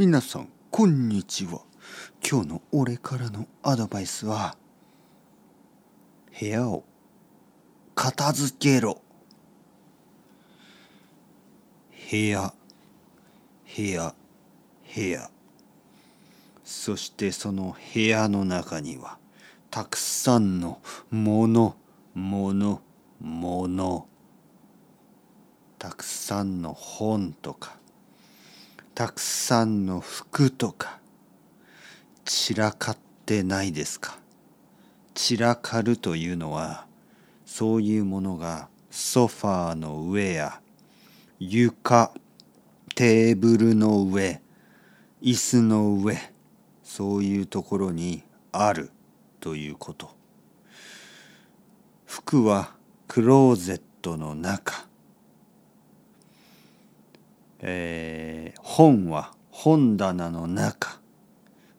皆さんこんにちは。今日の俺からのアドバイスは部屋を片付けろ。部屋部屋部屋。そしてその部屋の中にはたくさんのものものもの。たくさんの本とかたくさんの服とか散らかってないですか？散らかるというのはそういうものがソファーの上や床テーブルの上椅子の上そういうところにあるということ。服はクローゼットの中。えー、本は本棚の中。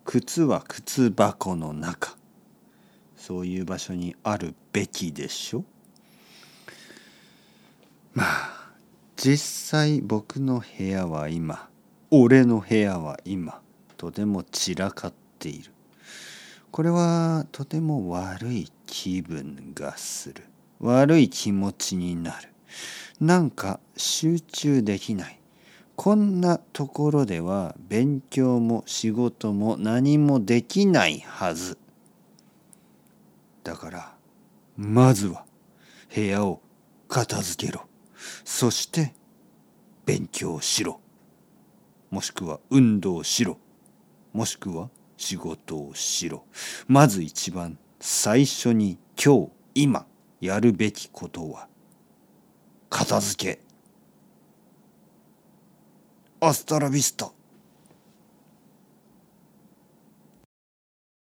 靴は靴箱の中。そういう場所にあるべきでしょ？まあ実際僕の部屋は今俺の部屋は今とても散らかっている。これはとても悪い気分がする。悪い気持ちになる。なんか集中できない。こんなところでは勉強も仕事も何もできないはず。だからまずは部屋を片付けろ。そして勉強しろ。もしくは運動しろ。もしくは仕事をしろ。まず一番最初に今日今やるべきことは片付け。アスタラビスタ。